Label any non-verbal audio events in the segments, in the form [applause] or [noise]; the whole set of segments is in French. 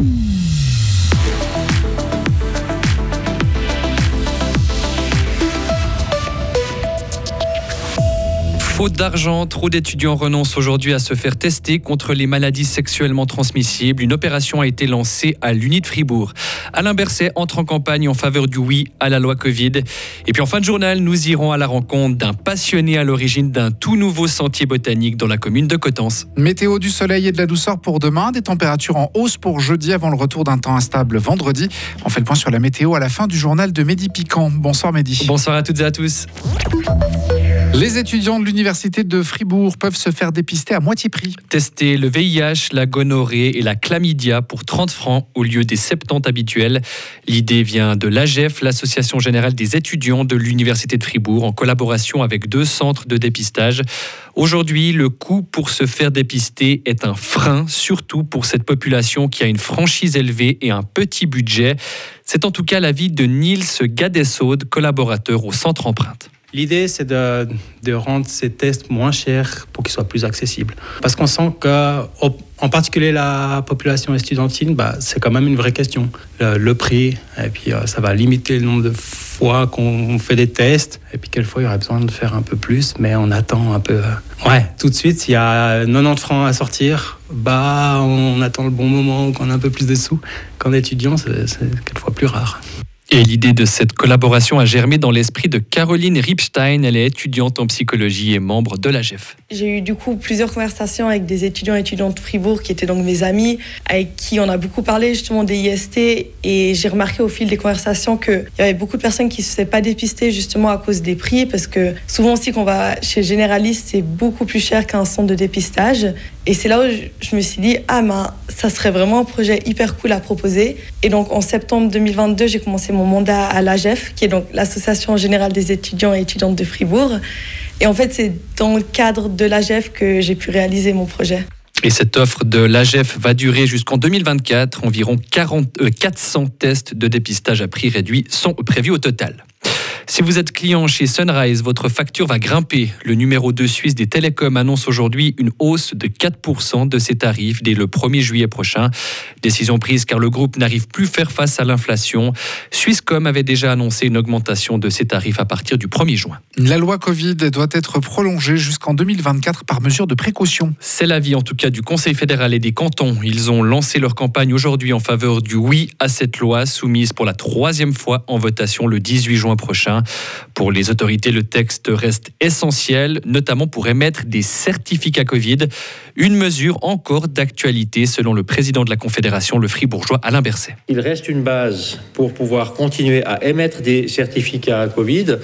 Mm-hmm. Faute d'argent, trop d'étudiants renoncent aujourd'hui à se faire tester contre les maladies sexuellement transmissibles. Une opération a été lancée à l'Uni de Fribourg. Alain Berset entre en campagne en faveur du oui à la loi Covid. Et puis en fin de journal, nous irons à la rencontre d'un passionné à l'origine d'un tout nouveau sentier botanique dans la commune de Coutances. Météo du soleil et de la douceur pour demain, des températures en hausse pour jeudi avant le retour d'un temps instable vendredi. On fait le point sur la météo à la fin du journal de Mehdi Piquant. Bonsoir Mehdi. Bonsoir à toutes et à tous. Les étudiants de l'université de Fribourg peuvent se faire dépister à moitié prix. Tester le VIH, la gonorrhée et la chlamydia pour 30 francs au lieu des 70 habituels. L'idée vient de l'AGEF, l'Association générale des étudiants de l'université de Fribourg, en collaboration avec deux centres de dépistage. Aujourd'hui, le coût pour se faire dépister est un frein, surtout pour cette population qui a une franchise élevée et un petit budget. C'est en tout cas l'avis de Niels Gadesaude, collaborateur au centre Empreinte. L'idée, c'est de, rendre ces tests moins chers pour qu'ils soient plus accessibles. Parce qu'on sent que, en particulier la population estudiantine, bah, c'est quand même une vraie question. Le, prix, et puis euh, ça va limiter le nombre de fois qu'on fait des tests, et puis quelquefois il y aurait besoin de faire un peu plus, mais on attend un peu. Euh, ouais, tout de suite, s'il y a 90 francs à sortir, bah, on attend le bon moment, qu'on a un peu plus de sous. Qu'en étudiant, c'est quelquefois plus rare. Et l'idée de cette collaboration a germé dans l'esprit de Caroline Ripstein. Elle est étudiante en psychologie et membre de la GEF. J'ai eu du coup plusieurs conversations avec des étudiants et étudiantes de Fribourg qui étaient donc mes amis, avec qui on a beaucoup parlé justement des IST. Et j'ai remarqué au fil des conversations qu'il y avait beaucoup de personnes qui ne se faisaient pas dépister justement à cause des prix, parce que souvent aussi quand on va chez généraliste, c'est beaucoup plus cher qu'un centre de dépistage. Et c'est là où je me suis dit, ah ben, ça serait vraiment un projet hyper cool à proposer. Et donc en septembre 2022, j'ai commencé mon mandat à l'AGEF, qui est donc l'Association générale des étudiants et étudiantes de Fribourg. Et en fait, c'est dans le cadre de l'AGEF que j'ai pu réaliser mon projet. Et cette offre de l'AGEF va durer jusqu'en 2024. Environ 40, 400 euh, tests de dépistage à prix réduit sont prévus au total. Si vous êtes client chez Sunrise, votre facture va grimper. Le numéro 2 suisse des télécoms annonce aujourd'hui une hausse de 4% de ses tarifs dès le 1er juillet prochain. Décision prise car le groupe n'arrive plus à faire face à l'inflation. Swisscom avait déjà annoncé une augmentation de ses tarifs à partir du 1er juin. La loi Covid doit être prolongée jusqu'en 2024 par mesure de précaution. C'est l'avis en tout cas du Conseil fédéral et des cantons. Ils ont lancé leur campagne aujourd'hui en faveur du oui à cette loi soumise pour la troisième fois en votation le 18 juin prochain. Pour les autorités, le texte reste essentiel, notamment pour émettre des certificats Covid, une mesure encore d'actualité selon le président de la Confédération, le fribourgeois Alain Berset. Il reste une base pour pouvoir continuer à émettre des certificats Covid.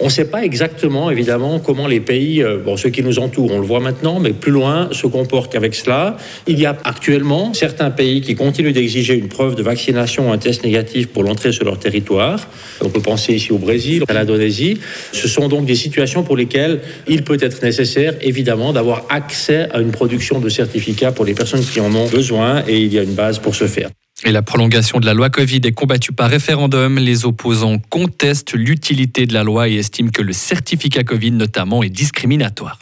On ne sait pas exactement, évidemment, comment les pays, euh, ceux qui nous entourent, on le voit maintenant, mais plus loin, se comportent avec cela. Il y a actuellement certains pays qui continuent d'exiger une preuve de vaccination, un test négatif pour l'entrée sur leur territoire. On peut penser ici au Brésil à l'Indonésie. Ce sont donc des situations pour lesquelles il peut être nécessaire, évidemment, d'avoir accès à une production de certificats pour les personnes qui en ont besoin et il y a une base pour ce faire. Et la prolongation de la loi Covid est combattue par référendum. Les opposants contestent l'utilité de la loi et estiment que le certificat Covid notamment est discriminatoire.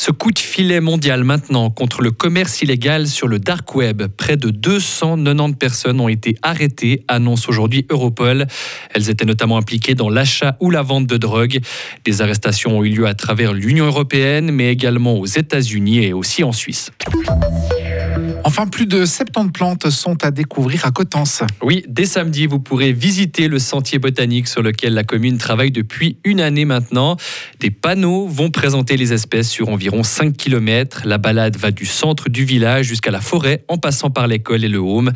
Ce coup de filet mondial maintenant contre le commerce illégal sur le dark web. Près de 290 personnes ont été arrêtées, annonce aujourd'hui Europol. Elles étaient notamment impliquées dans l'achat ou la vente de drogue. Des arrestations ont eu lieu à travers l'Union européenne, mais également aux États-Unis et aussi en Suisse. Enfin, plus de 70 plantes sont à découvrir à Cotense. Oui, dès samedi, vous pourrez visiter le sentier botanique sur lequel la commune travaille depuis une année maintenant. Des panneaux vont présenter les espèces sur environ 5 km. La balade va du centre du village jusqu'à la forêt en passant par l'école et le home.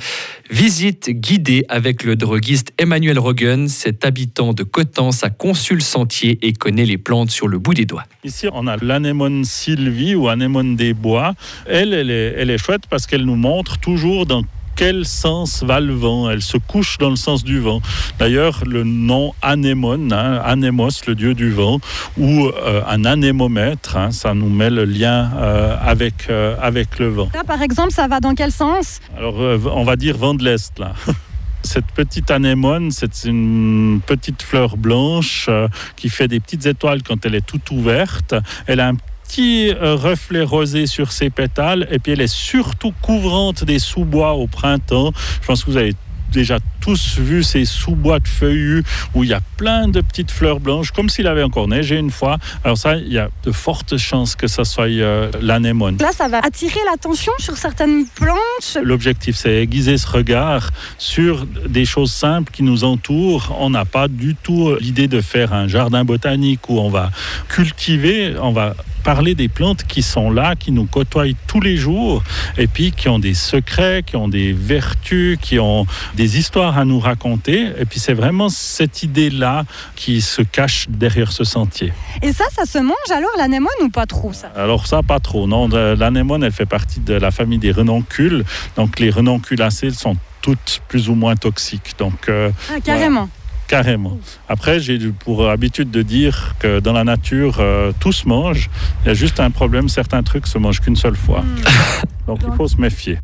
Visite guidée avec le droguiste Emmanuel Rogen. Cet habitant de Cotense a conçu le sentier et connaît les plantes sur le bout des doigts. Ici, on a l'anémone sylvie ou anémone des bois. Elle, elle est, elle est chouette parce qu'elle nous montre toujours dans quel sens va le vent. Elle se couche dans le sens du vent. D'ailleurs, le nom anémone, hein, anémos, le dieu du vent, ou euh, un anémomètre, hein, ça nous met le lien euh, avec, euh, avec le vent. Là, par exemple, ça va dans quel sens? Alors, on va dire vent de l'Est, là. [laughs] Cette petite anémone, c'est une petite fleur blanche qui fait des petites étoiles quand elle est toute ouverte. Elle a un petits euh, reflets rosés sur ses pétales et puis elle est surtout couvrante des sous-bois au printemps. Je pense que vous avez déjà tous vu ces sous-bois de feuillus où il y a plein de petites fleurs blanches, comme s'il avait encore neigé une fois. Alors ça, il y a de fortes chances que ça soit euh, l'anémone. Là, ça va attirer l'attention sur certaines plantes. L'objectif, c'est aiguiser ce regard sur des choses simples qui nous entourent. On n'a pas du tout l'idée de faire un jardin botanique où on va cultiver, on va parler des plantes qui sont là, qui nous côtoient tous les jours, et puis qui ont des secrets, qui ont des vertus, qui ont des histoires à nous raconter. Et puis c'est vraiment cette idée-là qui se cache derrière ce sentier. Et ça, ça se mange alors l'anémone ou pas trop ça? Alors ça, pas trop. Non, l'anémone, elle fait partie de la famille des renoncules. Donc les renonculacées sont toutes plus ou moins toxiques. Donc, euh, ah, carrément. Carrément. Après, j'ai pour habitude de dire que dans la nature, euh, tout se mange. Il y a juste un problème, certains trucs se mangent qu'une seule fois. Hmm. [laughs] Donc il faut se méfier.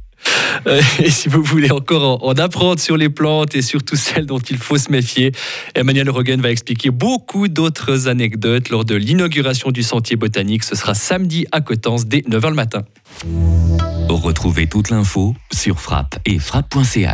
Euh, [laughs] et si vous voulez encore en apprendre sur les plantes et surtout celles dont il faut se méfier, Emmanuel Roggen va expliquer beaucoup d'autres anecdotes lors de l'inauguration du sentier botanique. Ce sera samedi à Coutances dès 9h le matin. Retrouvez toute l'info sur frappe et frappe.ch.